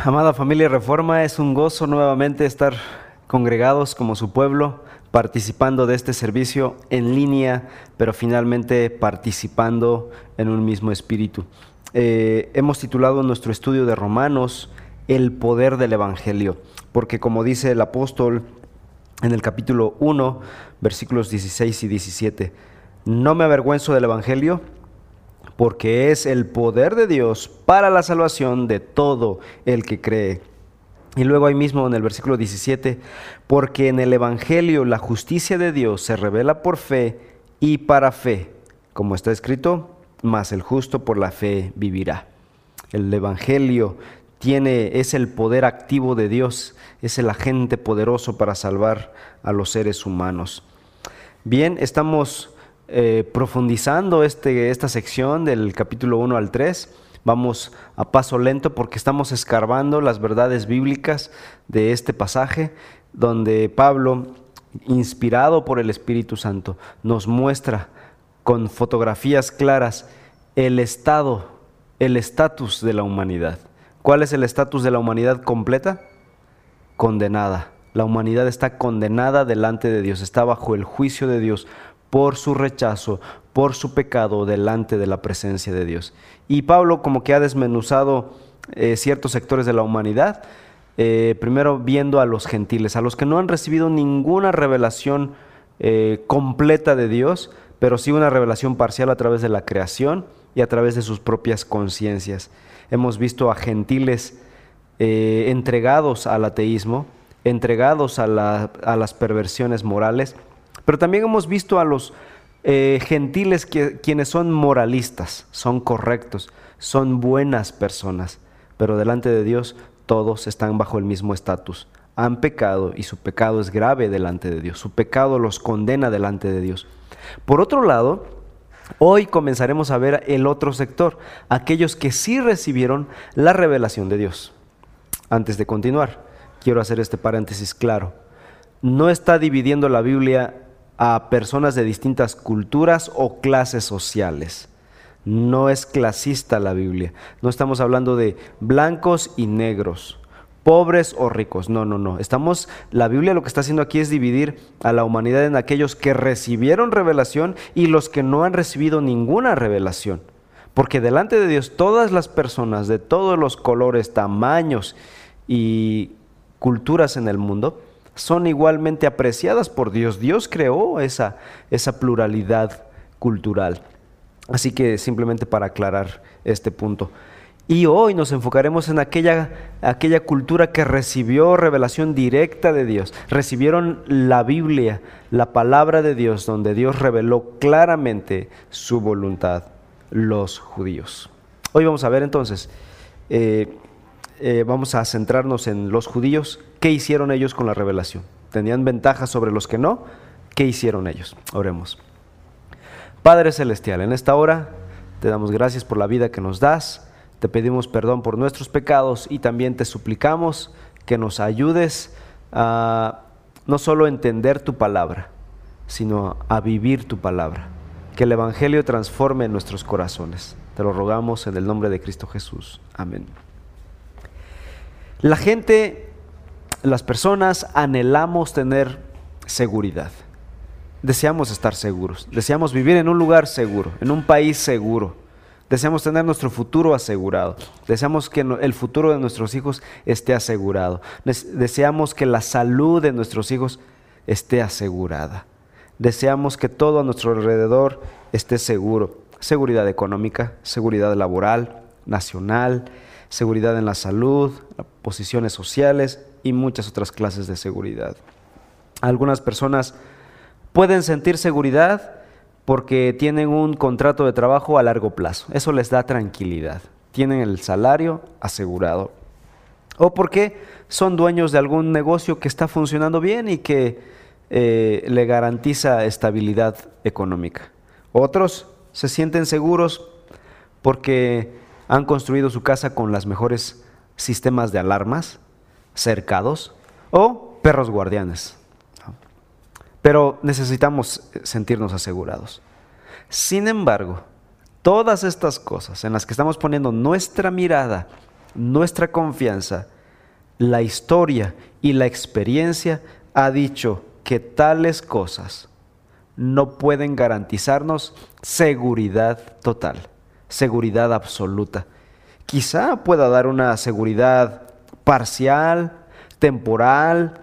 Amada familia Reforma, es un gozo nuevamente estar congregados como su pueblo, participando de este servicio en línea, pero finalmente participando en un mismo espíritu. Eh, hemos titulado nuestro estudio de Romanos El poder del Evangelio, porque como dice el apóstol en el capítulo 1, versículos 16 y 17, no me avergüenzo del Evangelio porque es el poder de Dios para la salvación de todo el que cree. Y luego ahí mismo en el versículo 17, porque en el Evangelio la justicia de Dios se revela por fe y para fe, como está escrito, mas el justo por la fe vivirá. El Evangelio tiene, es el poder activo de Dios, es el agente poderoso para salvar a los seres humanos. Bien, estamos eh, profundizando este, esta sección del capítulo 1 al 3. Vamos a paso lento porque estamos escarbando las verdades bíblicas de este pasaje donde Pablo, inspirado por el Espíritu Santo, nos muestra con fotografías claras el estado, el estatus de la humanidad. ¿Cuál es el estatus de la humanidad completa? Condenada. La humanidad está condenada delante de Dios, está bajo el juicio de Dios por su rechazo, por su pecado delante de la presencia de Dios. Y Pablo como que ha desmenuzado eh, ciertos sectores de la humanidad, eh, primero viendo a los gentiles, a los que no han recibido ninguna revelación eh, completa de Dios, pero sí una revelación parcial a través de la creación y a través de sus propias conciencias. Hemos visto a gentiles entregados al ateísmo, entregados a las perversiones morales, pero también hemos visto a los eh, gentiles que, quienes son moralistas, son correctos, son buenas personas, pero delante de Dios todos están bajo el mismo estatus. Han pecado y su pecado es grave delante de Dios. Su pecado los condena delante de Dios. Por otro lado, hoy comenzaremos a ver el otro sector, aquellos que sí recibieron la revelación de Dios. Antes de continuar, quiero hacer este paréntesis claro. No está dividiendo la Biblia a personas de distintas culturas o clases sociales. No es clasista la Biblia. No estamos hablando de blancos y negros, pobres o ricos. No, no, no. Estamos la Biblia lo que está haciendo aquí es dividir a la humanidad en aquellos que recibieron revelación y los que no han recibido ninguna revelación. Porque delante de Dios todas las personas de todos los colores, tamaños y culturas en el mundo son igualmente apreciadas por Dios. Dios creó esa, esa pluralidad cultural. Así que simplemente para aclarar este punto. Y hoy nos enfocaremos en aquella, aquella cultura que recibió revelación directa de Dios. Recibieron la Biblia, la palabra de Dios, donde Dios reveló claramente su voluntad, los judíos. Hoy vamos a ver entonces eh, eh, vamos a centrarnos en los judíos. ¿Qué hicieron ellos con la revelación? ¿Tenían ventajas sobre los que no? ¿Qué hicieron ellos? Oremos. Padre Celestial, en esta hora te damos gracias por la vida que nos das, te pedimos perdón por nuestros pecados y también te suplicamos que nos ayudes a no solo entender tu palabra, sino a vivir tu palabra. Que el Evangelio transforme nuestros corazones. Te lo rogamos en el nombre de Cristo Jesús. Amén. La gente, las personas anhelamos tener seguridad. Deseamos estar seguros, deseamos vivir en un lugar seguro, en un país seguro. Deseamos tener nuestro futuro asegurado. Deseamos que el futuro de nuestros hijos esté asegurado. Deseamos que la salud de nuestros hijos esté asegurada. Deseamos que todo a nuestro alrededor esté seguro. Seguridad económica, seguridad laboral, nacional, seguridad en la salud, posiciones sociales y muchas otras clases de seguridad. Algunas personas pueden sentir seguridad porque tienen un contrato de trabajo a largo plazo. Eso les da tranquilidad. Tienen el salario asegurado. O porque son dueños de algún negocio que está funcionando bien y que eh, le garantiza estabilidad económica. Otros se sienten seguros porque han construido su casa con las mejores sistemas de alarmas, cercados o perros guardianes. Pero necesitamos sentirnos asegurados. Sin embargo, todas estas cosas en las que estamos poniendo nuestra mirada nuestra confianza, la historia y la experiencia ha dicho que tales cosas no pueden garantizarnos seguridad total, seguridad absoluta. Quizá pueda dar una seguridad parcial, temporal,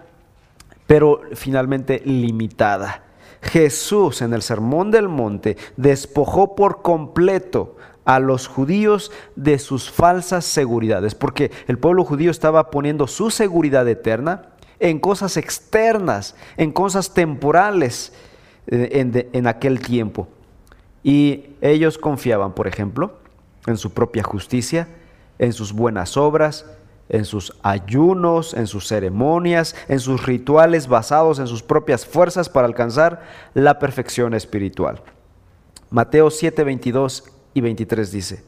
pero finalmente limitada. Jesús en el Sermón del Monte despojó por completo a los judíos de sus falsas seguridades, porque el pueblo judío estaba poniendo su seguridad eterna en cosas externas, en cosas temporales eh, en, aquel tiempo. Y ellos confiaban, por ejemplo, en su propia justicia, en sus buenas obras, en sus ayunos, en sus ceremonias, en sus rituales basados en sus propias fuerzas para alcanzar la perfección espiritual. Mateo 7, 22 y 23 dice,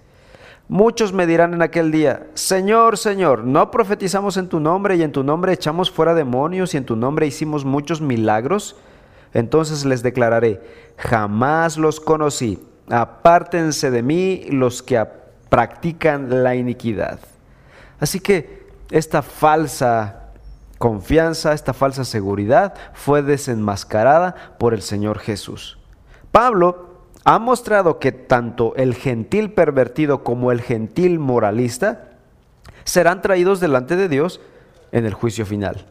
Muchos me dirán en aquel día, Señor, Señor, ¿no profetizamos en tu nombre y en tu nombre echamos fuera demonios y en tu nombre hicimos muchos milagros? Entonces les declararé, jamás los conocí, apártense de mí los que practican la iniquidad. Así que esta falsa confianza, esta falsa seguridad fue desenmascarada por el Señor Jesús. Pablo ha mostrado que tanto el gentil pervertido como el gentil moralista serán traídos delante de Dios en el juicio final.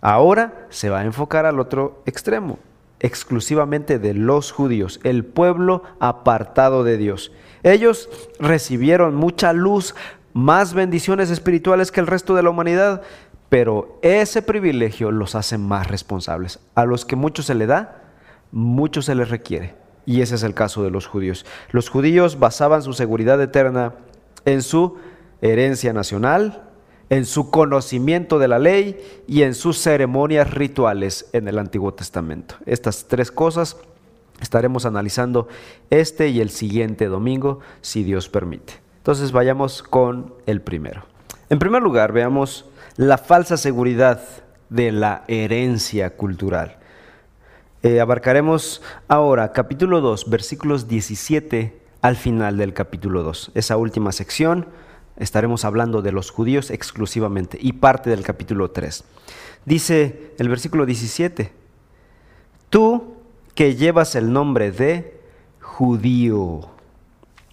Ahora se va a enfocar al otro extremo, exclusivamente de los judíos, el pueblo apartado de Dios. Ellos recibieron mucha luz, más bendiciones espirituales que el resto de la humanidad, pero ese privilegio los hace más responsables. A los que mucho se le da, mucho se les requiere. Y ese es el caso de los judíos. Los judíos basaban su seguridad eterna en su herencia nacional, en su conocimiento de la ley y en sus ceremonias rituales en el Antiguo Testamento. Estas tres cosas estaremos analizando este y el siguiente domingo, si Dios permite. Entonces vayamos con el primero. En primer lugar, veamos la falsa seguridad de la herencia cultural. Eh, abarcaremos ahora capítulo 2, versículos 17 al final del capítulo 2. Esa última sección estaremos hablando de los judíos exclusivamente y parte del capítulo 3. Dice el versículo 17, tú que llevas el nombre de judío.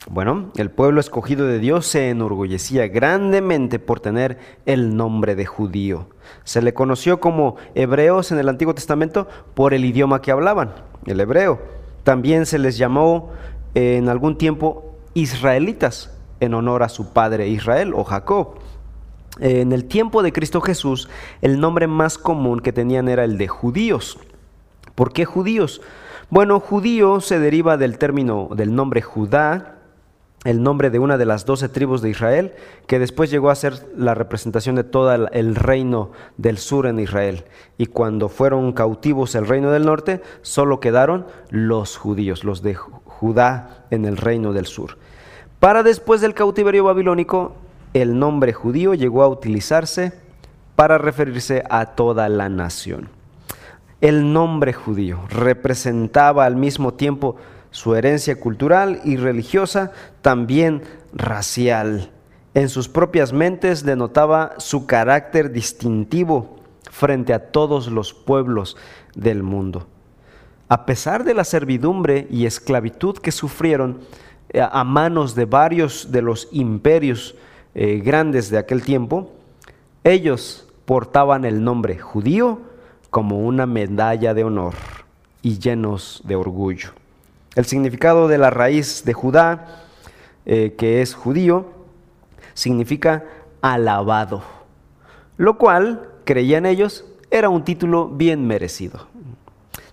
Bueno, el pueblo escogido de Dios se enorgullecía grandemente por tener el nombre de judío. Se le conoció como hebreos en el Antiguo Testamento por el idioma que hablaban, el hebreo. También se les llamó en algún tiempo israelitas, en honor a su padre Israel o Jacob. En el tiempo de Cristo Jesús, el nombre más común que tenían era el de judíos. ¿Por qué judíos? Bueno, judío se deriva del término del nombre Judá, el nombre de una de las doce tribus de Israel, que después llegó a ser la representación de todo el reino del sur en Israel. Y cuando fueron cautivos el reino del norte, solo quedaron los judíos, los de Judá en el reino del sur. Para después del cautiverio babilónico, el nombre judío llegó a utilizarse para referirse a toda la nación. El nombre judío representaba al mismo tiempo su herencia cultural y religiosa, también racial. En sus propias mentes denotaba su carácter distintivo frente a todos los pueblos del mundo. A pesar de la servidumbre y esclavitud que sufrieron a manos de varios de los imperios eh, grandes de aquel tiempo, ellos portaban el nombre judío como una medalla de honor y llenos de orgullo. El significado de la raíz de Judá, eh, que es judío, significa alabado, lo cual, creían ellos, era un título bien merecido.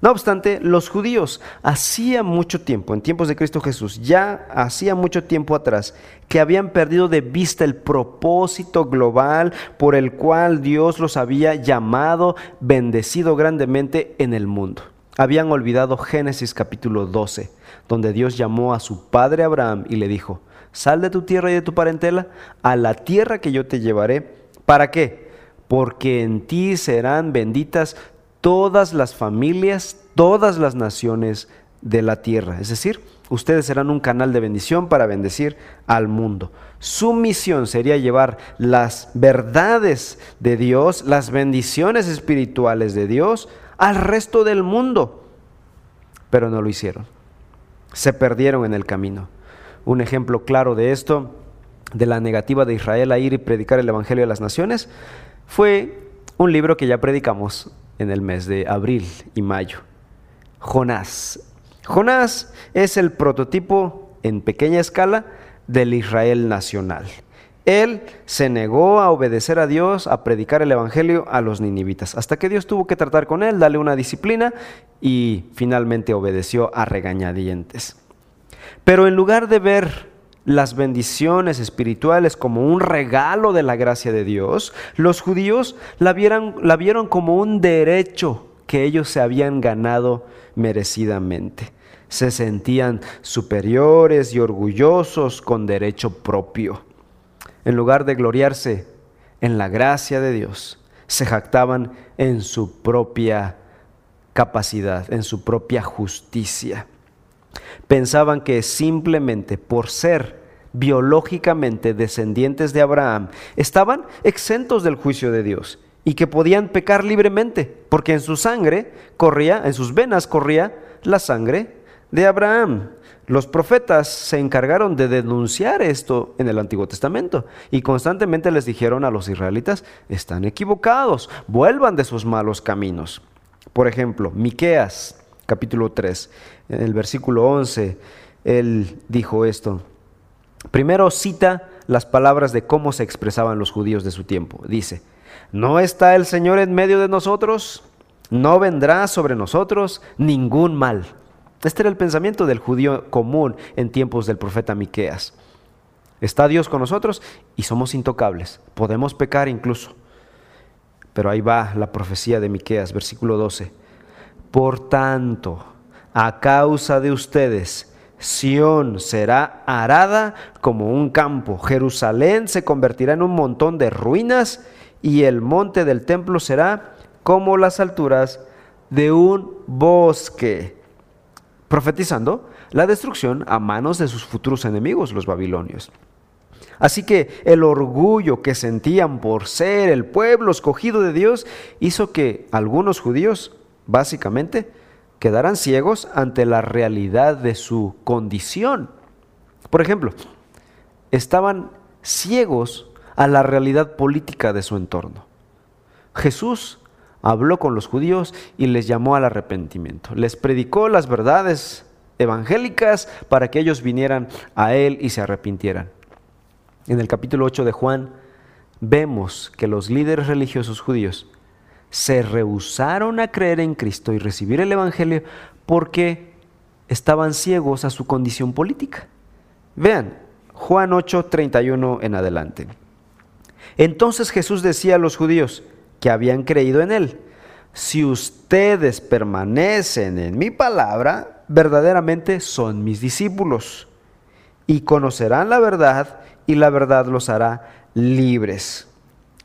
No obstante, los judíos hacía mucho tiempo, en tiempos de Cristo Jesús, ya hacía mucho tiempo atrás, que habían perdido de vista el propósito global por el cual Dios los había llamado, bendecido grandemente en el mundo habían olvidado Génesis capítulo 12, donde Dios llamó a su padre Abraham y le dijo, sal de tu tierra y de tu parentela a la tierra que yo te llevaré. ¿Para qué? Porque en ti serán benditas todas las familias, todas las naciones de la tierra. Es decir, Ustedes serán un canal de bendición para bendecir al mundo. Su misión sería llevar las verdades de Dios, las bendiciones espirituales de Dios al resto del mundo. Pero no lo hicieron. Se perdieron en el camino. Un ejemplo claro de esto, de la negativa de Israel a ir y predicar el Evangelio a las naciones, fue un libro que ya predicamos en el mes de abril y mayo. Jonás. Jonás es el prototipo en pequeña escala del Israel nacional. Él se negó a obedecer a Dios, a predicar el Evangelio a los ninivitas, hasta que Dios tuvo que tratar con él, darle una disciplina y finalmente obedeció a regañadientes. Pero en lugar de ver las bendiciones espirituales como un regalo de la gracia de Dios, los judíos la, vieron, la vieron como un derecho que ellos se habían ganado merecidamente. Se sentían superiores y orgullosos con derecho propio. En lugar de gloriarse en la gracia de Dios, se jactaban en su propia capacidad, en su propia justicia. Pensaban que simplemente por ser biológicamente descendientes de Abraham estaban exentos del juicio de Dios y que podían pecar libremente, porque en su sangre corría, en sus venas corría la sangre de Abraham. Los profetas se encargaron de denunciar esto en el Antiguo Testamento y constantemente les dijeron a los israelitas, están equivocados, vuelvan de sus malos caminos. Por ejemplo, Miqueas capítulo 3, en el versículo 11, él dijo esto. Primero cita las palabras de cómo se expresaban los judíos de su tiempo. Dice, ¿no está el Señor en medio de nosotros? ¿No vendrá sobre nosotros ningún mal? Este era el pensamiento del judío común en tiempos del profeta Miqueas. Está Dios con nosotros y somos intocables. Podemos pecar incluso. Pero ahí va la profecía de Miqueas, versículo 12. Por tanto, a causa de ustedes, Sión será arada como un campo, Jerusalén se convertirá en un montón de ruinas y el monte del templo será como las alturas de un bosque, profetizando la destrucción a manos de sus futuros enemigos, los babilonios. Así que el orgullo que sentían por ser el pueblo escogido de Dios hizo que algunos judíos, básicamente, quedarán ciegos ante la realidad de su condición. Por ejemplo, estaban ciegos a la realidad política de su entorno. Jesús habló con los judíos y les llamó al arrepentimiento. Les predicó las verdades evangélicas para que ellos vinieran a Él y se arrepintieran. En el capítulo 8 de Juan vemos que los líderes religiosos judíos se rehusaron a creer en Cristo y recibir el Evangelio porque estaban ciegos a su condición política. Vean, Juan 8, 31 en adelante. Entonces Jesús decía a los judíos que habían creído en Él, si ustedes permanecen en mi palabra, verdaderamente son mis discípulos y conocerán la verdad y la verdad los hará libres.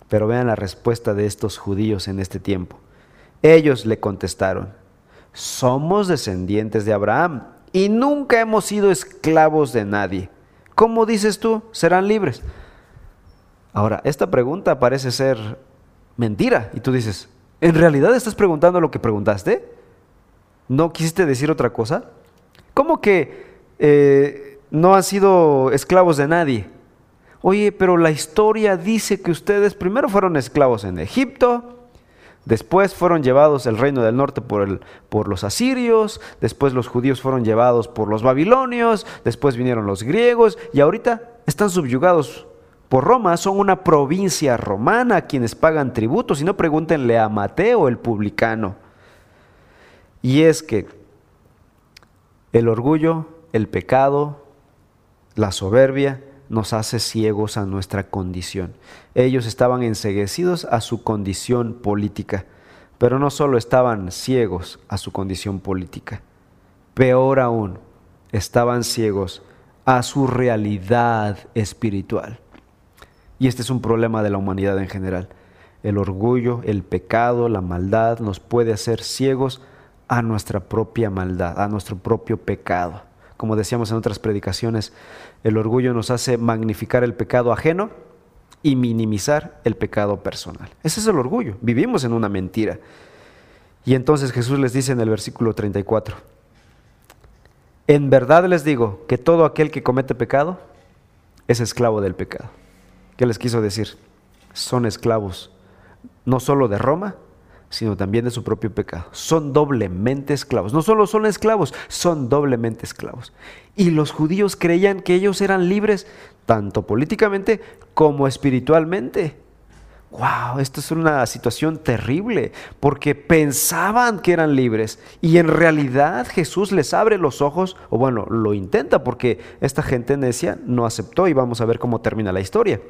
Pero vean la respuesta de estos judíos en este tiempo. Ellos le contestaron, somos descendientes de Abraham y nunca hemos sido esclavos de nadie. ¿Cómo dices tú? Serán libres. Ahora, esta pregunta parece ser mentira. Y tú dices, ¿en realidad estás preguntando lo que preguntaste? ¿No quisiste decir otra cosa? ¿Cómo que eh, no han sido esclavos de nadie? Oye, pero la historia dice que ustedes primero fueron esclavos en Egipto, después fueron llevados el reino del norte por, el, por los asirios, después los judíos fueron llevados por los babilonios, después vinieron los griegos y ahorita están subyugados por Roma, son una provincia romana quienes pagan tributos y no pregúntenle a Mateo el publicano. Y es que el orgullo, el pecado, la soberbia, nos hace ciegos a nuestra condición. Ellos estaban enseguecidos a su condición política, pero no solo estaban ciegos a su condición política, peor aún, estaban ciegos a su realidad espiritual. Y este es un problema de la humanidad en general. El orgullo, el pecado, la maldad nos puede hacer ciegos a nuestra propia maldad, a nuestro propio pecado. Como decíamos en otras predicaciones, el orgullo nos hace magnificar el pecado ajeno y minimizar el pecado personal. Ese es el orgullo. Vivimos en una mentira. Y entonces Jesús les dice en el versículo 34, en verdad les digo que todo aquel que comete pecado es esclavo del pecado. ¿Qué les quiso decir? Son esclavos no solo de Roma, sino también de su propio pecado. Son doblemente esclavos. No solo son esclavos, son doblemente esclavos. Y los judíos creían que ellos eran libres tanto políticamente como espiritualmente. Wow, esto es una situación terrible porque pensaban que eran libres y en realidad Jesús les abre los ojos, o bueno, lo intenta porque esta gente necia no aceptó y vamos a ver cómo termina la historia.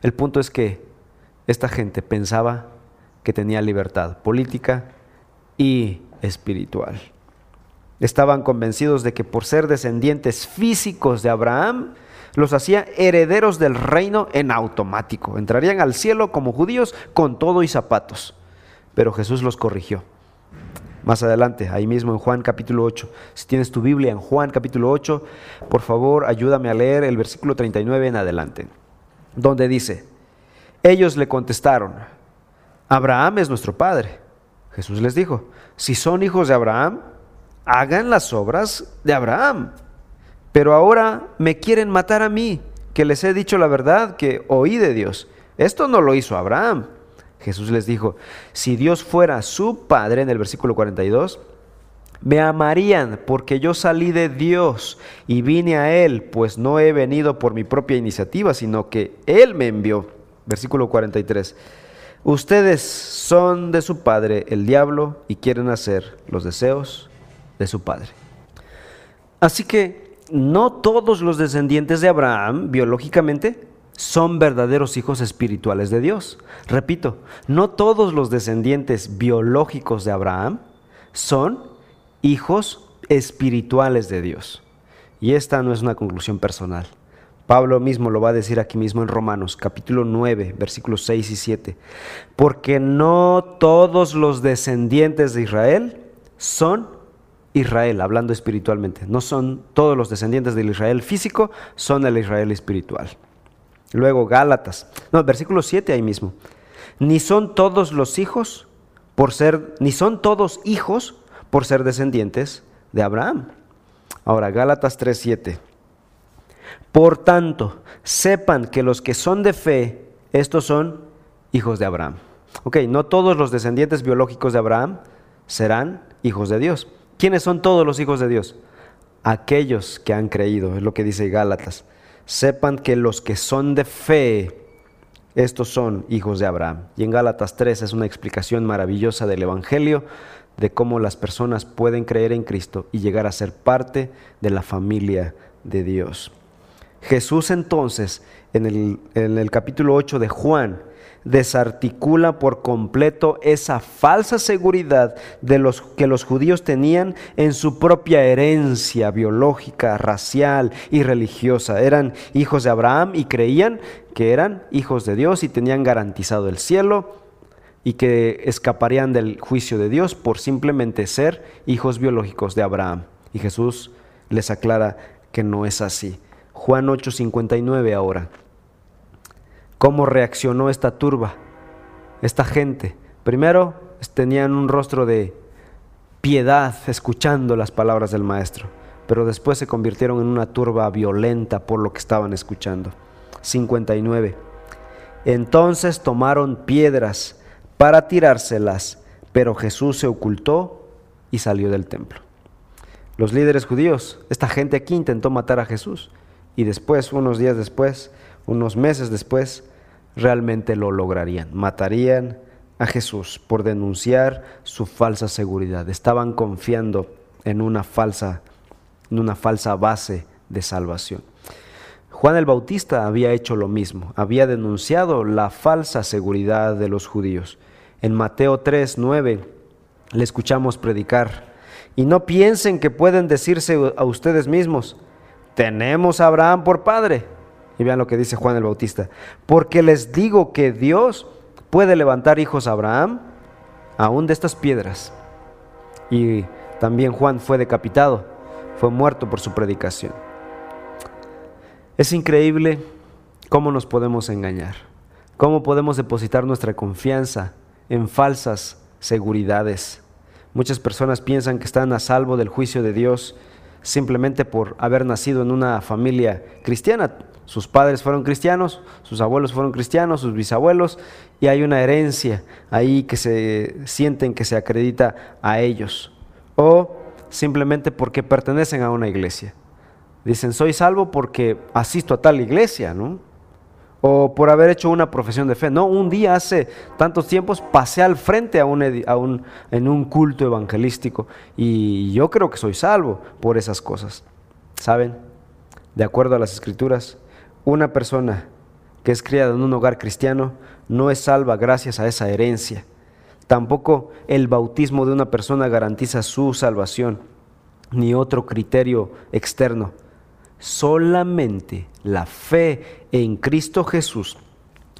El punto es que esta gente pensaba que tenía libertad política y espiritual. Estaban convencidos de que por ser descendientes físicos de Abraham, los hacía herederos del reino en automático. Entrarían al cielo como judíos con todo y zapatos. Pero Jesús los corrigió. Más adelante, ahí mismo en Juan capítulo 8. Si tienes tu Biblia en Juan capítulo 8, por favor ayúdame a leer el versículo 39 en adelante, donde dice, ellos le contestaron, Abraham es nuestro Padre. Jesús les dijo, si son hijos de Abraham, hagan las obras de Abraham. Pero ahora me quieren matar a mí, que les he dicho la verdad que oí de Dios. Esto no lo hizo Abraham. Jesús les dijo, si Dios fuera su Padre, en el versículo 42, me amarían porque yo salí de Dios y vine a Él, pues no he venido por mi propia iniciativa, sino que Él me envió. Versículo 43. Ustedes son de su padre el diablo y quieren hacer los deseos de su padre. Así que no todos los descendientes de Abraham biológicamente son verdaderos hijos espirituales de Dios. Repito, no todos los descendientes biológicos de Abraham son hijos espirituales de Dios. Y esta no es una conclusión personal. Pablo mismo lo va a decir aquí mismo en Romanos, capítulo 9, versículos 6 y 7. Porque no todos los descendientes de Israel son Israel, hablando espiritualmente. No son todos los descendientes del Israel físico, son el Israel espiritual. Luego Gálatas, no, versículo 7 ahí mismo. Ni son todos los hijos por ser, ni son todos hijos por ser descendientes de Abraham. Ahora, Gálatas 3, 7. Por tanto, sepan que los que son de fe, estos son hijos de Abraham. Ok, no todos los descendientes biológicos de Abraham serán hijos de Dios. ¿Quiénes son todos los hijos de Dios? Aquellos que han creído, es lo que dice Gálatas. Sepan que los que son de fe, estos son hijos de Abraham. Y en Gálatas 3 es una explicación maravillosa del Evangelio, de cómo las personas pueden creer en Cristo y llegar a ser parte de la familia de Dios. Jesús entonces, en el, capítulo 8 de Juan, desarticula por completo esa falsa seguridad de los que los judíos tenían en su propia herencia biológica, racial y religiosa. Eran hijos de Abraham y creían que eran hijos de Dios y tenían garantizado el cielo y que escaparían del juicio de Dios por simplemente ser hijos biológicos de Abraham. Y Jesús les aclara que no es así. Juan 8:59 ahora. ¿Cómo reaccionó esta turba, esta gente? Primero tenían un rostro de piedad escuchando las palabras del maestro, pero después se convirtieron en una turba violenta por lo que estaban escuchando. 59. Entonces tomaron piedras para tirárselas, pero Jesús se ocultó y salió del templo. Los líderes judíos, esta gente aquí intentó matar a Jesús y después, unos días después, unos meses después, realmente lo lograrían. Matarían a Jesús por denunciar su falsa seguridad. Estaban confiando en una falsa, en una falsa base de salvación. Juan el Bautista había hecho lo mismo, había denunciado la falsa seguridad de los judíos. En Mateo 3, 9 le escuchamos predicar, y no piensen que pueden decirse a ustedes mismos, tenemos a Abraham por padre. Y vean lo que dice Juan el Bautista. Porque les digo que Dios puede levantar hijos a Abraham aún de estas piedras. Y también Juan fue decapitado. fue muerto por su predicación. Es increíble cómo nos podemos engañar, cómo podemos depositar nuestra confianza en falsas seguridades. Muchas personas piensan que están a salvo del juicio de Dios simplemente por haber nacido en una familia cristiana. Sus padres fueron cristianos, sus abuelos fueron cristianos, sus bisabuelos, y hay una herencia ahí que se sienten que se acredita a ellos. O simplemente porque pertenecen a una iglesia. Dicen, soy salvo porque asisto a tal iglesia, ¿no? O por haber hecho una profesión de fe. No, un día hace tantos tiempos pasé al frente a un, en un culto evangelístico y yo creo que soy salvo por esas cosas. ¿Saben? De acuerdo a las escrituras, una persona que es criada en un hogar cristiano no es salva gracias a esa herencia. Tampoco el bautismo de una persona garantiza su salvación, ni otro criterio externo solamente la fe en Cristo Jesús,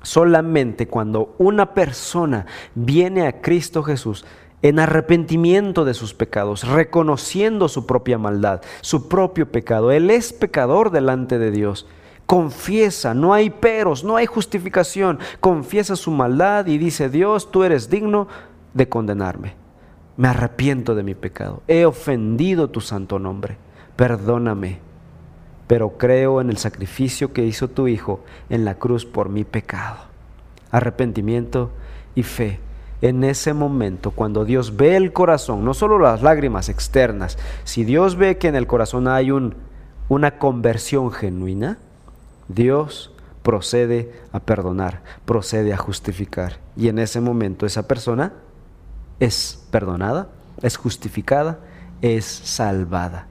solamente cuando una persona viene a Cristo Jesús en arrepentimiento de sus pecados, reconociendo su propia maldad, su propio pecado, Él es pecador delante de Dios. Confiesa, no hay peros, no hay justificación. Confiesa su maldad y dice, Dios, tú eres digno de condenarme. Me arrepiento de mi pecado. He ofendido tu santo nombre. Perdóname pero creo en el sacrificio que hizo tu Hijo en la cruz por mi pecado. Arrepentimiento y fe. En ese momento, cuando Dios ve el corazón, no solo las lágrimas externas, si Dios ve que en el corazón hay un, una conversión genuina, Dios procede a perdonar, procede a justificar. Y en ese momento esa persona es perdonada, es justificada, es salvada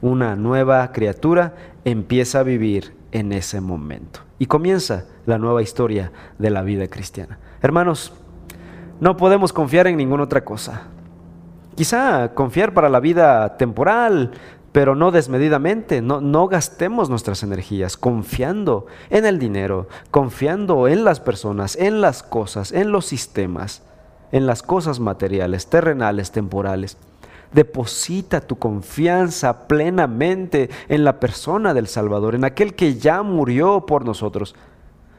una nueva criatura empieza a vivir en ese momento. Y comienza la nueva historia de la vida cristiana. Hermanos, no podemos confiar en ninguna otra cosa. Quizá confiar para la vida temporal, pero no desmedidamente. No, gastemos nuestras energías confiando en el dinero, confiando en las personas, en las cosas, en los sistemas, en las cosas materiales, terrenales, temporales. Deposita tu confianza plenamente en la persona del Salvador, en aquel que ya murió por nosotros,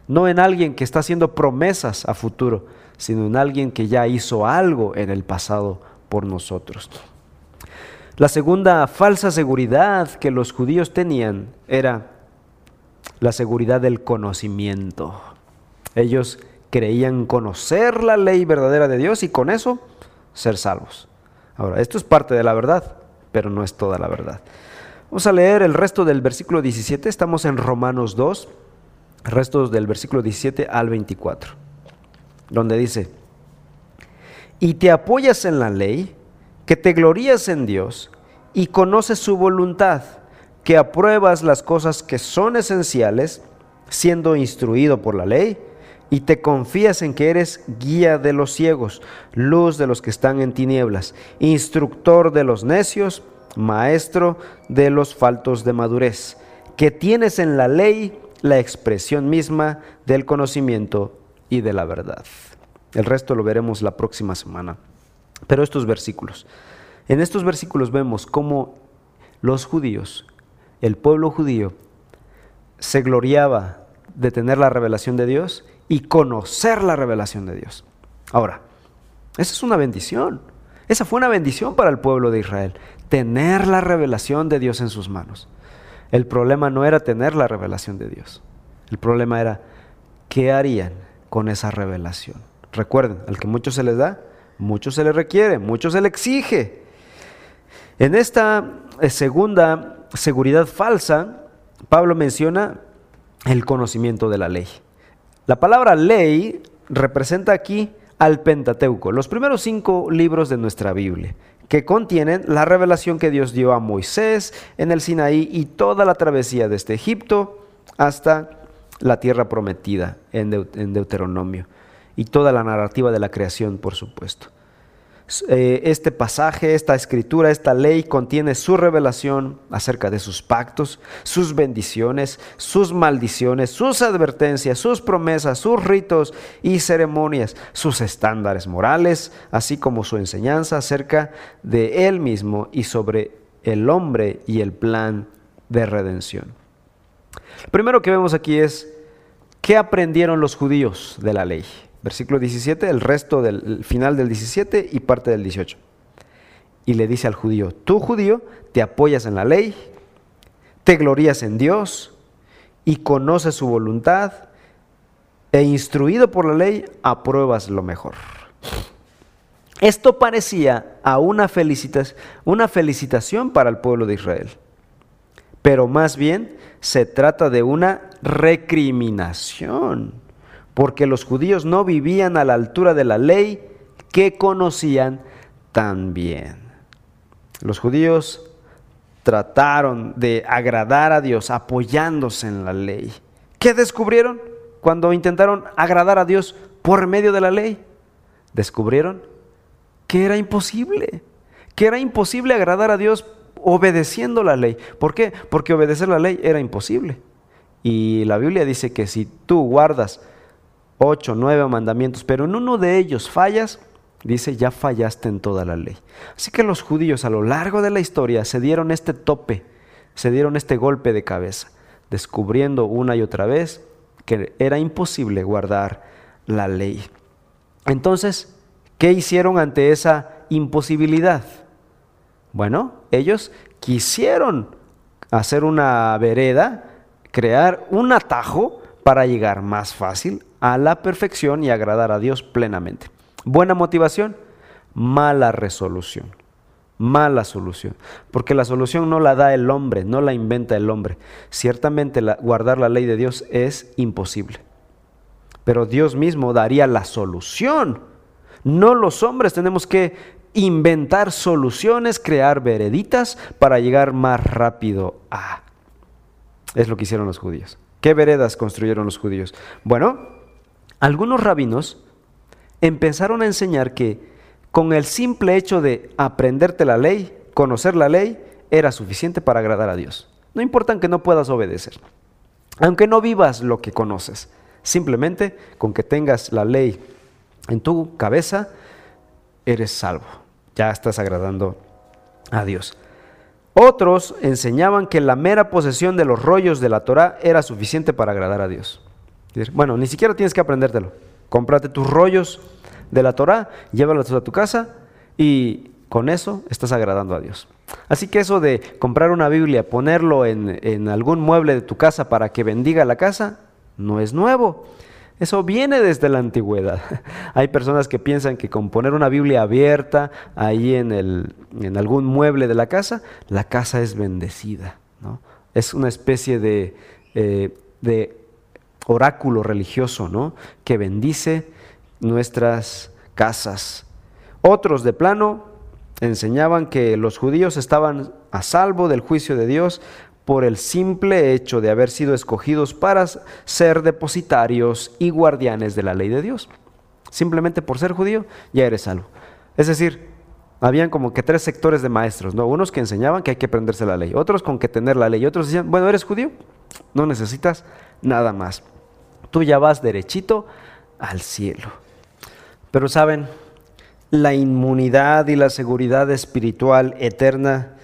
no en alguien que está haciendo promesas a futuro, sino en alguien que ya hizo algo en el pasado por nosotros. La segunda falsa seguridad que los judíos tenían era la seguridad del conocimiento. Ellos creían conocer la ley verdadera de Dios y con eso ser salvos. Ahora, esto es parte de la verdad, pero no es toda la verdad. Vamos a leer el resto del versículo 17, estamos en Romanos 2, restos del versículo 17 al 24, donde dice, y te apoyas en la ley, que te glorías en Dios y conoces su voluntad, que apruebas las cosas que son esenciales, siendo instruido por la ley, y te confías en que eres guía de los ciegos, luz de los que están en tinieblas, instructor de los necios, maestro de los faltos de madurez, que tienes en la ley la expresión misma del conocimiento y de la verdad. El resto lo veremos la próxima semana. Pero estos versículos, en estos versículos vemos cómo los judíos, el pueblo judío, se gloriaba de tener la revelación de Dios y conocer la revelación de Dios. Ahora, esa es una bendición. Esa fue una bendición para el pueblo de Israel, tener la revelación de Dios en sus manos. El problema no era tener la revelación de Dios. El problema era qué harían con esa revelación. Recuerden, al que mucho se les da, mucho se le requiere, mucho se le exige. En esta eh, segunda seguridad falsa, Pablo menciona el conocimiento de la ley. La palabra ley representa aquí al Pentateuco, los primeros cinco libros de nuestra Biblia, que contienen la revelación que Dios dio a Moisés en el Sinaí y toda la travesía desde Egipto hasta la tierra prometida en, Deuteronomio, y toda la narrativa de la creación, por supuesto. Eh, este pasaje, esta escritura, esta ley contiene su revelación acerca de sus pactos, sus bendiciones, sus maldiciones, sus advertencias, sus promesas, sus ritos y ceremonias, sus estándares morales, así como su enseñanza acerca de Él mismo y sobre el hombre y el plan de redención. primero que vemos aquí es, ¿qué aprendieron los judíos de la ley? Versículo 17, el resto del final del 17 y parte del 18. Y le dice al judío, tú judío te apoyas en la ley, te glorías en Dios y conoces su voluntad e instruido por la ley apruebas lo mejor. Esto parecía a una, una felicitación para el pueblo de Israel, pero más bien se trata de una recriminación, porque los judíos no vivían a la altura de la ley que conocían tan bien. Los judíos trataron de agradar a Dios apoyándose en la ley. ¿Qué descubrieron cuando intentaron agradar a Dios por medio de la ley? Descubrieron que era imposible, que era imposible agradar a Dios obedeciendo la ley. ¿Por qué? Porque obedecer la ley era imposible. Y la Biblia dice que si tú guardas ocho, nueve mandamientos, pero en uno de ellos fallas, dice, ya fallaste en toda la ley. Así que los judíos a lo largo de la historia se dieron este tope, se dieron este golpe de cabeza, descubriendo una y otra vez que era imposible guardar la ley. Entonces, ¿Qué hicieron ante esa imposibilidad? Bueno, ellos quisieron hacer una vereda, crear un atajo para llegar más fácil a la perfección y agradar a Dios plenamente. Buena motivación, mala resolución, mala solución, porque la solución no la da el hombre, no la inventa el hombre. Ciertamente guardar la ley de Dios es imposible, pero Dios mismo daría la solución no los hombres tenemos que inventar soluciones, crear vereditas para llegar más rápido a. Es lo que hicieron los judíos. ¿Qué veredas construyeron los judíos? Bueno, algunos rabinos empezaron a enseñar que con el simple hecho de aprenderte la ley, conocer la ley, era suficiente para agradar a Dios. No importa que no puedas obedecer, aunque no vivas lo que conoces, simplemente con que tengas la ley en tu cabeza, eres salvo. Ya estás agradando a Dios. Otros enseñaban que la mera posesión de los rollos de la Torah era suficiente para agradar a Dios. Bueno, ni siquiera tienes que aprendértelo. Cómprate tus rollos de la Torah, llévalos a tu casa y con eso estás agradando a Dios. Así que eso de comprar una Biblia, ponerlo en, en algún mueble de tu casa para que bendiga la casa, no es nuevo. Eso viene desde la antigüedad. Hay personas que piensan que con poner una Biblia abierta ahí en, el, en algún mueble de la casa, la casa es bendecida. ¿no? Es una especie de, eh, de oráculo religioso ¿no? que bendice nuestras casas. Otros de plano enseñaban que los judíos estaban a salvo del juicio de Dios por el simple hecho de haber sido escogidos para ser depositarios y guardianes de la ley de Dios. Simplemente por ser judío ya eres salvo. Es decir, habían como que tres sectores de maestros, ¿no? Unos que enseñaban que hay que aprenderse la ley, otros con que tener la ley, otros decían, bueno, eres judío, no necesitas nada más. Tú ya vas derechito al cielo. Pero saben, la inmunidad y la seguridad espiritual eterna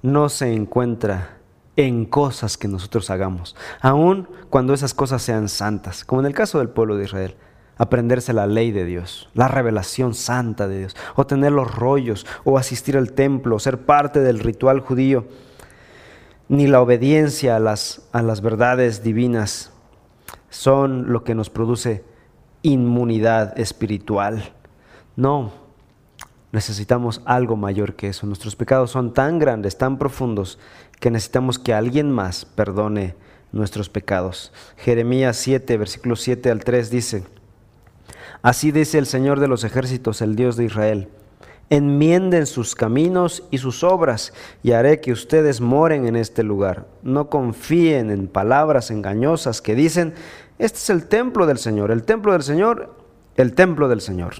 no se encuentra en cosas que nosotros hagamos, aun cuando esas cosas sean santas, como en el caso del pueblo de Israel. Aprenderse la ley de Dios, la revelación santa de Dios, o tener los rollos, o asistir al templo, o ser parte del ritual judío, ni la obediencia a las, a las verdades divinas son lo que nos produce inmunidad espiritual. No, necesitamos algo mayor que eso. Nuestros pecados son tan grandes, tan profundos, que necesitamos que alguien más perdone nuestros pecados. Jeremías 7, versículos 7 al 3 dice, Así dice el Señor de los ejércitos, el Dios de Israel, enmienden sus caminos y sus obras, y haré que ustedes moren en este lugar. No confíen en palabras engañosas que dicen, este es el templo del Señor, el templo del Señor, el templo del Señor.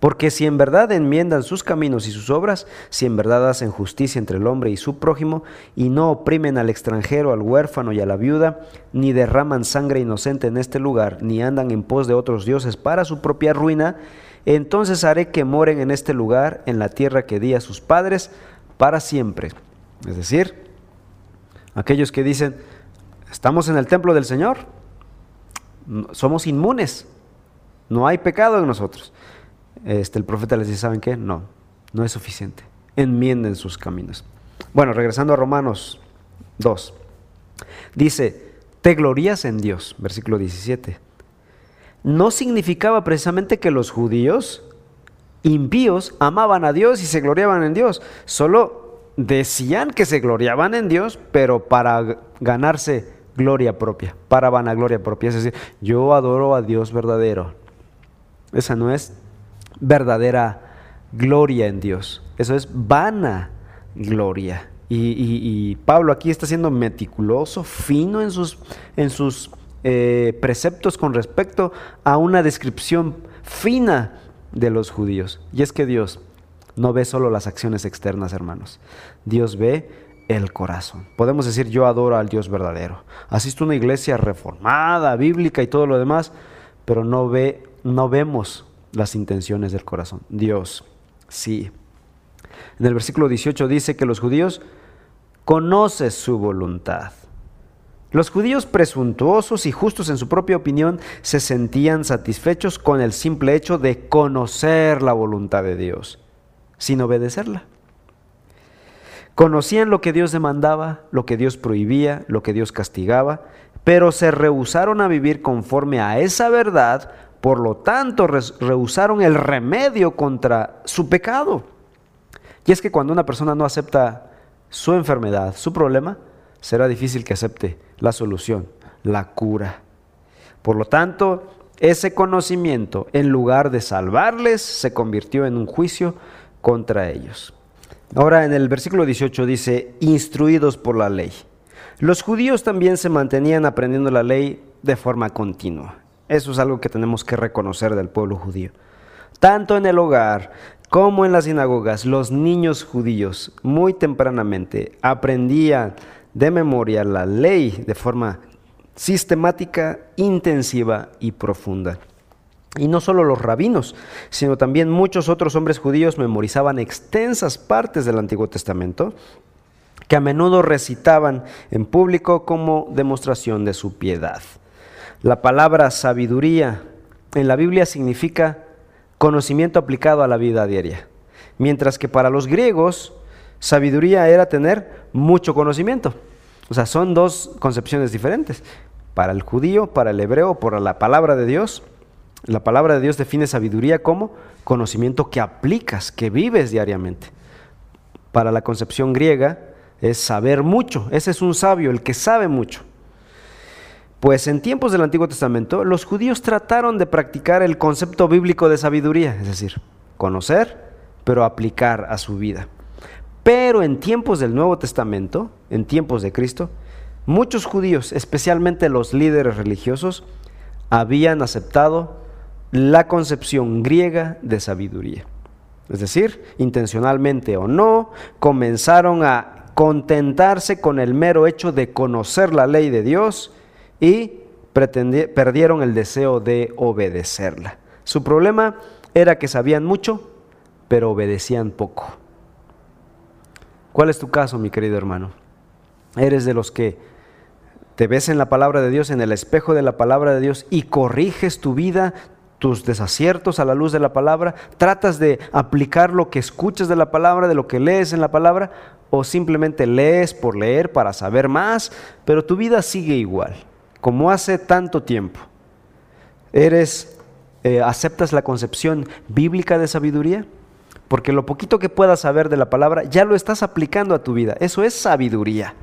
Porque si en verdad enmiendan sus caminos y sus obras, si en verdad hacen justicia entre el hombre y su prójimo, y no oprimen al extranjero, al huérfano y a la viuda, ni derraman sangre inocente en este lugar, ni andan en pos de otros dioses para su propia ruina, entonces haré que moren en este lugar, en la tierra que di a sus padres, para siempre. Es decir, aquellos que dicen, estamos en el templo del Señor, somos inmunes, no hay pecado en nosotros. Este, el profeta les dice, ¿saben qué? No, no es suficiente. Enmienden sus caminos. Bueno, regresando a Romanos 2. Dice, te glorías en Dios, versículo 17. No significaba precisamente que los judíos impíos amaban a Dios y se gloriaban en Dios. Solo decían que se gloriaban en Dios, pero para ganarse gloria propia, para vanagloria propia. Es decir, yo adoro a Dios verdadero. Esa no es verdadera gloria en Dios. Eso es vana gloria. Y, Pablo aquí está siendo meticuloso, fino en sus, en sus eh, preceptos con respecto a una descripción fina de los judíos. Y es que Dios no ve solo las acciones externas, hermanos. Dios ve el corazón. Podemos decir yo adoro al Dios verdadero. Asisto a una iglesia reformada, bíblica y todo lo demás, pero no ve no vemos las intenciones del corazón. Dios sí. En el versículo 18 dice que los judíos conocen su voluntad. Los judíos presuntuosos y justos en su propia opinión se sentían satisfechos con el simple hecho de conocer la voluntad de Dios, sin obedecerla. Conocían lo que Dios demandaba, lo que Dios prohibía, lo que Dios castigaba, pero se rehusaron a vivir conforme a esa verdad, por lo tanto rehusaron el remedio contra su pecado. Y es que cuando una persona no acepta su enfermedad, su problema, será difícil que acepte la solución, la cura. Por lo tanto, ese conocimiento, en lugar de salvarles, se convirtió en un juicio contra ellos. Ahora en el versículo 18 dice, instruidos por la ley. Los judíos también se mantenían aprendiendo la ley de forma continua. Eso es algo que tenemos que reconocer del pueblo judío. Tanto en el hogar como en las sinagogas, los niños judíos muy tempranamente aprendían de memoria la ley de forma sistemática, intensiva y profunda. Y no solo los rabinos, sino también muchos otros hombres judíos memorizaban extensas partes del Antiguo Testamento que a menudo recitaban en público como demostración de su piedad. La palabra sabiduría en la Biblia significa conocimiento aplicado a la vida diaria, mientras que para los griegos sabiduría era tener mucho conocimiento. O sea, son dos concepciones diferentes. Para el judío, para el hebreo, por la palabra de Dios, la palabra de Dios define sabiduría como conocimiento que aplicas, que vives diariamente. Para la concepción griega es saber mucho. Ese es un sabio, el que sabe mucho. Pues en tiempos del Antiguo Testamento los judíos trataron de practicar el concepto bíblico de sabiduría, es decir, conocer, pero aplicar a su vida. Pero en tiempos del Nuevo Testamento, en tiempos de Cristo, muchos judíos, especialmente los líderes religiosos, habían aceptado la concepción griega de sabiduría. Es decir, intencionalmente o no, comenzaron a contentarse con el mero hecho de conocer la ley de Dios y perdieron el deseo de obedecerla. Su problema era que sabían mucho, pero obedecían poco. ¿Cuál es tu caso, mi querido hermano? ¿Eres de los que te ves en la palabra de Dios, en el espejo de la palabra de Dios y corriges tu vida, tus desaciertos a la luz de la palabra? ¿Tratas de aplicar lo que escuchas de la palabra, de lo que lees en la palabra? ¿O simplemente lees por leer para saber más, pero tu vida sigue igual, como hace tanto tiempo? ¿Eres, eh, aceptas la concepción bíblica de sabiduría? Porque lo poquito que puedas saber de la palabra ya lo estás aplicando a tu vida. Eso es sabiduría.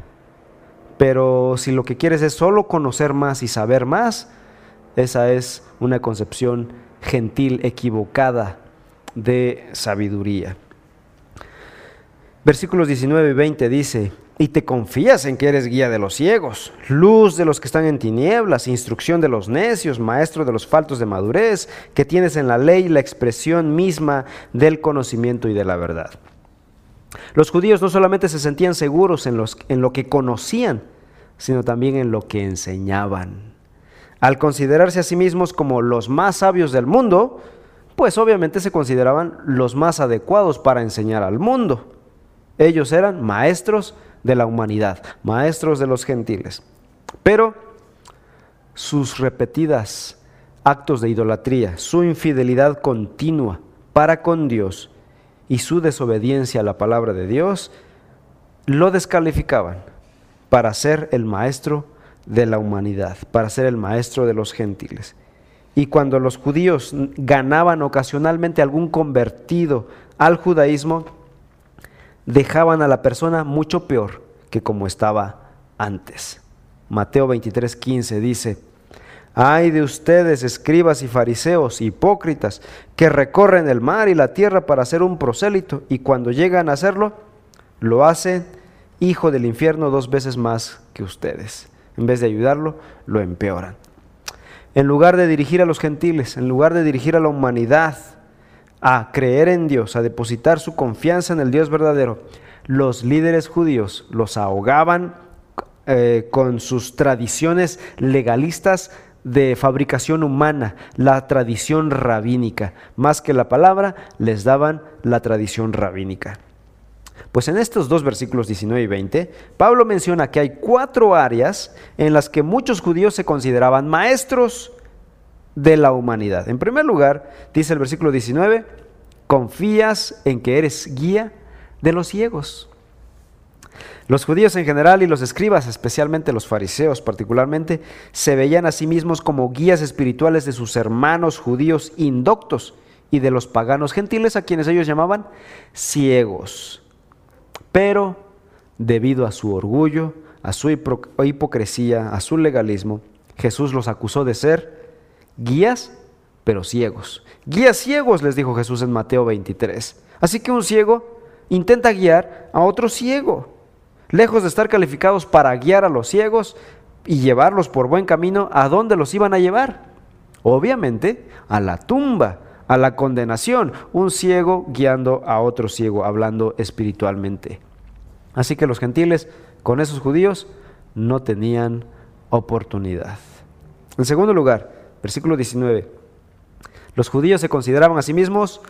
Pero si lo que quieres es solo conocer más y saber más, esa es una concepción gentil, equivocada de sabiduría. Versículos 19 y 20 dice, y te confías en que eres guía de los ciegos, luz de los que están en tinieblas, instrucción de los necios, maestro de los faltos de madurez, que tienes en la ley la expresión misma del conocimiento y de la verdad. Los judíos no solamente se sentían seguros en, en lo que conocían, sino también en lo que enseñaban. Al considerarse a sí mismos como los más sabios del mundo, pues obviamente se consideraban los más adecuados para enseñar al mundo. Ellos eran maestros de la humanidad, maestros de los gentiles. Pero sus repetidas actos de idolatría, su infidelidad continua para con Dios y su desobediencia a la palabra de Dios, lo descalificaban para ser el maestro de la humanidad, para ser el maestro de los gentiles. Y cuando los judíos ganaban ocasionalmente algún convertido al judaísmo, dejaban a la persona mucho peor que como estaba antes. Mateo 23, 15 dice, Ay de ustedes, escribas y fariseos, hipócritas, que recorren el mar y la tierra para hacer un prosélito, y cuando llegan a hacerlo, lo hacen hijo del infierno dos veces más que ustedes. En vez de ayudarlo, lo empeoran. En lugar de dirigir a los gentiles, en lugar de dirigir a la humanidad a creer en Dios, a depositar su confianza en el Dios verdadero, los líderes judíos los ahogaban eh, con sus tradiciones legalistas de fabricación humana, la tradición rabínica. Más que la palabra, les daban la tradición rabínica. Pues en estos dos versículos 19 y 20, Pablo menciona que hay cuatro áreas en las que muchos judíos se consideraban maestros de la humanidad. En primer lugar, dice el versículo 19, confías en que eres guía de los ciegos. Los judíos en general y los escribas, especialmente los fariseos particularmente, se veían a sí mismos como guías espirituales de sus hermanos judíos indoctos y de los paganos gentiles a quienes ellos llamaban ciegos. Pero debido a su orgullo, a su hipocresía, a su legalismo, Jesús los acusó de ser guías, pero ciegos. Guías ciegos, les dijo Jesús en Mateo 23. Así que un ciego intenta guiar a otro ciego. Lejos de estar calificados para guiar a los ciegos y llevarlos por buen camino, ¿a dónde los iban a llevar? Obviamente, a la tumba, a la condenación. Un ciego guiando a otro ciego, hablando espiritualmente. Así que los gentiles con esos judíos no tenían oportunidad. En segundo lugar, versículo 19. Los judíos se consideraban a sí mismos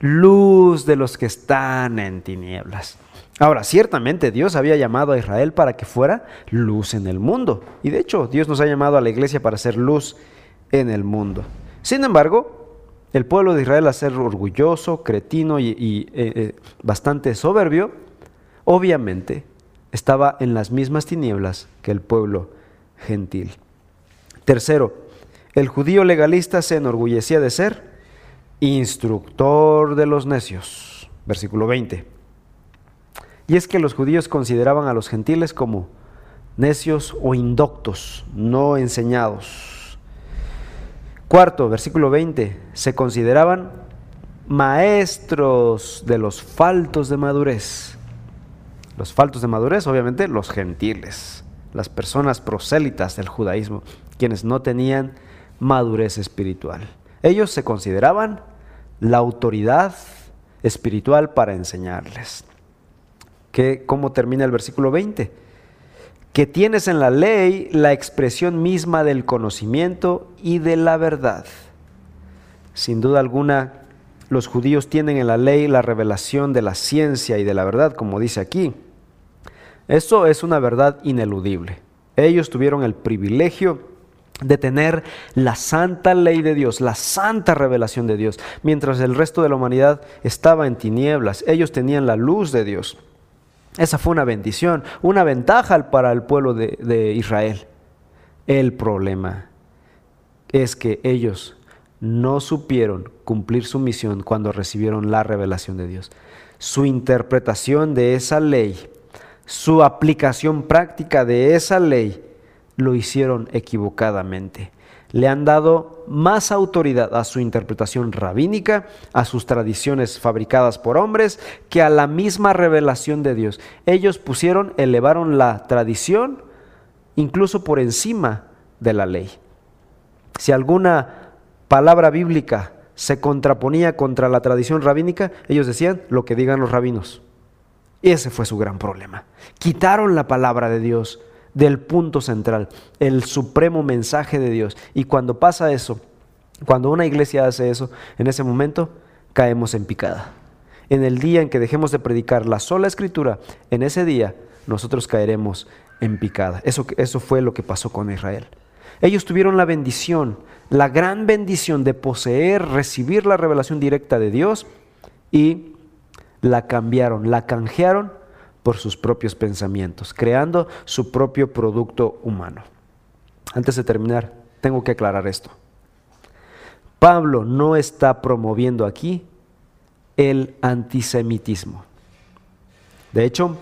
luz de los que están en tinieblas. Ahora, ciertamente Dios había llamado a Israel para que fuera luz en el mundo. Y de hecho, Dios nos ha llamado a la iglesia para ser luz en el mundo. Sin embargo, el pueblo de Israel, a ser orgulloso, cretino y, eh, eh, bastante soberbio, obviamente estaba en las mismas tinieblas que el pueblo gentil. Tercero, el judío legalista se enorgullecía de ser instructor de los necios. Versículo 20. Y es que los judíos consideraban a los gentiles como necios o indoctos, no enseñados. Cuarto, versículo 20, se consideraban maestros de los faltos de madurez. Los faltos de madurez, obviamente, los gentiles, las personas prosélitas del judaísmo, quienes no tenían madurez espiritual. Ellos se consideraban la autoridad espiritual para enseñarles que, ¿cómo termina el versículo 20? Que tienes en la ley la expresión misma del conocimiento y de la verdad. Sin duda alguna, los judíos tienen en la ley la revelación de la ciencia y de la verdad, como dice aquí. Eso es una verdad ineludible. Ellos tuvieron el privilegio de tener la santa ley de Dios, la santa revelación de Dios, mientras el resto de la humanidad estaba en tinieblas. Ellos tenían la luz de Dios. Esa fue una bendición, una ventaja para el pueblo de, Israel. El problema es que ellos no supieron cumplir su misión cuando recibieron la revelación de Dios. Su interpretación de esa ley, su aplicación práctica de esa ley, lo hicieron equivocadamente le han dado más autoridad a su interpretación rabínica, a sus tradiciones fabricadas por hombres, que a la misma revelación de Dios. Ellos pusieron, elevaron la tradición incluso por encima de la ley. Si alguna palabra bíblica se contraponía contra la tradición rabínica, ellos decían lo que digan los rabinos. Y ese fue su gran problema. Quitaron la palabra de Dios del punto central, el supremo mensaje de Dios. Y cuando pasa eso, cuando una iglesia hace eso, en ese momento caemos en picada. en el día en que dejemos de predicar la sola escritura, en ese día nosotros caeremos en picada. Eso, eso fue lo que pasó con Israel. Ellos tuvieron la bendición, la gran bendición de poseer, recibir la revelación directa de Dios y la cambiaron, la canjearon por sus propios pensamientos, creando su propio producto humano. Antes de terminar, tengo que aclarar esto. Pablo no está promoviendo aquí el antisemitismo. De hecho,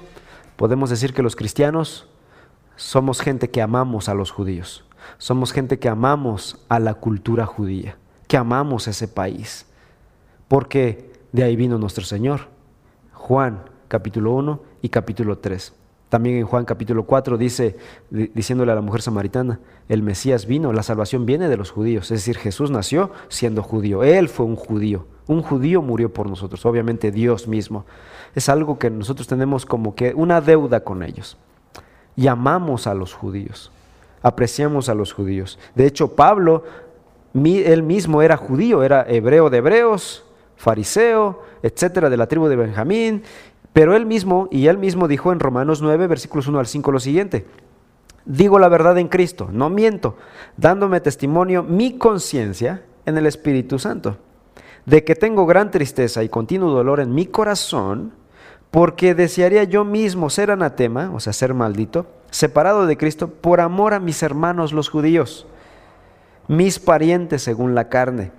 podemos decir que los cristianos somos gente que amamos a los judíos, somos gente que amamos a la cultura judía, que amamos ese país, porque de ahí vino nuestro Señor. Juan capítulo 1 y capítulo 3. También en Juan capítulo 4 dice, diciéndole a la mujer samaritana, el Mesías vino, la salvación viene de los judíos. Es decir, Jesús nació siendo judío. Él fue un judío. Un judío murió por nosotros, obviamente Dios mismo. Es algo que nosotros tenemos como que una deuda con ellos. Y amamos a los judíos, apreciamos a los judíos. De hecho, Pablo, él mismo era judío, era hebreo de hebreos, fariseo, etcétera, de la tribu de Benjamín, pero él mismo, y él mismo dijo en Romanos 9, versículos 1 al 5 lo siguiente, digo la verdad en Cristo, no miento, dándome testimonio mi conciencia en el Espíritu Santo, de que tengo gran tristeza y continuo dolor en mi corazón, porque desearía yo mismo ser anatema, o sea, ser maldito, separado de Cristo, por amor a mis hermanos los judíos, mis parientes según la carne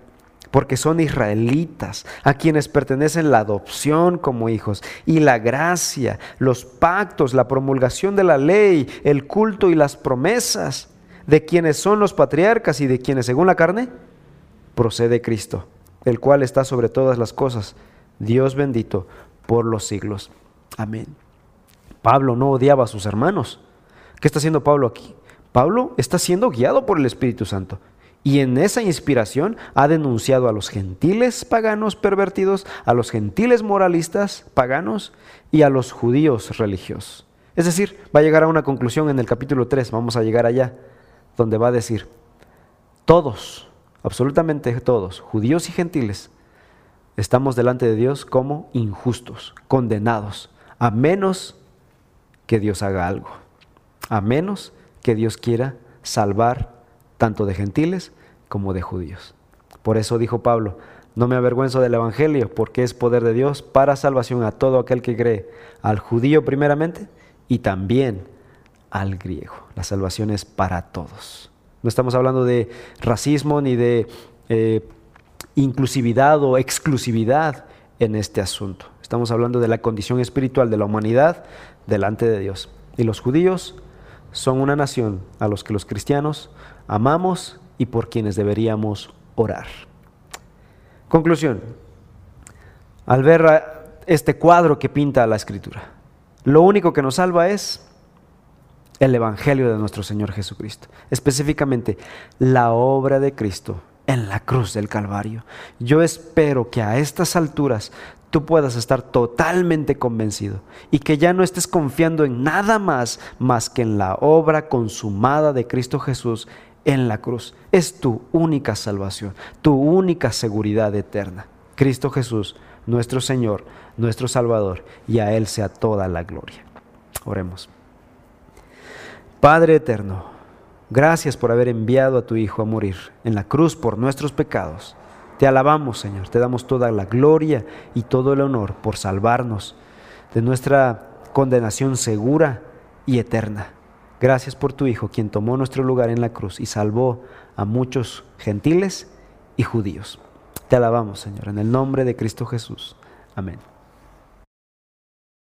porque son israelitas, a quienes pertenecen la adopción como hijos y la gracia, los pactos, la promulgación de la ley, el culto y las promesas, de quienes son los patriarcas y de quienes según la carne procede Cristo, el cual está sobre todas las cosas, Dios bendito por los siglos. Amén. Pablo no odiaba a sus hermanos. ¿Qué está haciendo Pablo aquí? Pablo está siendo guiado por el Espíritu Santo. Y en esa inspiración ha denunciado a los gentiles paganos pervertidos, a los gentiles moralistas paganos y a los judíos religiosos. Es decir, va a llegar a una conclusión en el capítulo 3, vamos a llegar allá, donde va a decir, todos, absolutamente todos, judíos y gentiles, estamos delante de Dios como injustos, condenados, a menos que Dios haga algo, a menos que Dios quiera salvar tanto de gentiles como de judíos. Por eso dijo Pablo, no me avergüenzo del Evangelio, porque es poder de Dios para salvación a todo aquel que cree, al judío primeramente y también al griego. La salvación es para todos. No estamos hablando de racismo ni de eh, inclusividad o exclusividad en este asunto. Estamos hablando de la condición espiritual de la humanidad delante de Dios. Y los judíos son una nación a los que los cristianos amamos y por quienes deberíamos orar. Conclusión. Al ver este cuadro que pinta la escritura, lo único que nos salva es el Evangelio de nuestro Señor Jesucristo, específicamente la obra de Cristo en la cruz del Calvario. Yo espero que a estas alturas tú puedas estar totalmente convencido y que ya no estés confiando en nada más más que en la obra consumada de Cristo Jesús en la cruz. Es tu única salvación, tu única seguridad eterna. Cristo Jesús, nuestro Señor, nuestro Salvador, y a Él sea toda la gloria. Oremos. Padre eterno, gracias por haber enviado a tu Hijo a morir en la cruz por nuestros pecados. Te alabamos, Señor, te damos toda la gloria y todo el honor por salvarnos de nuestra condenación segura y eterna. Gracias por tu Hijo, quien tomó nuestro lugar en la cruz y salvó a muchos gentiles y judíos. Te alabamos, Señor, en el nombre de Cristo Jesús. Amén.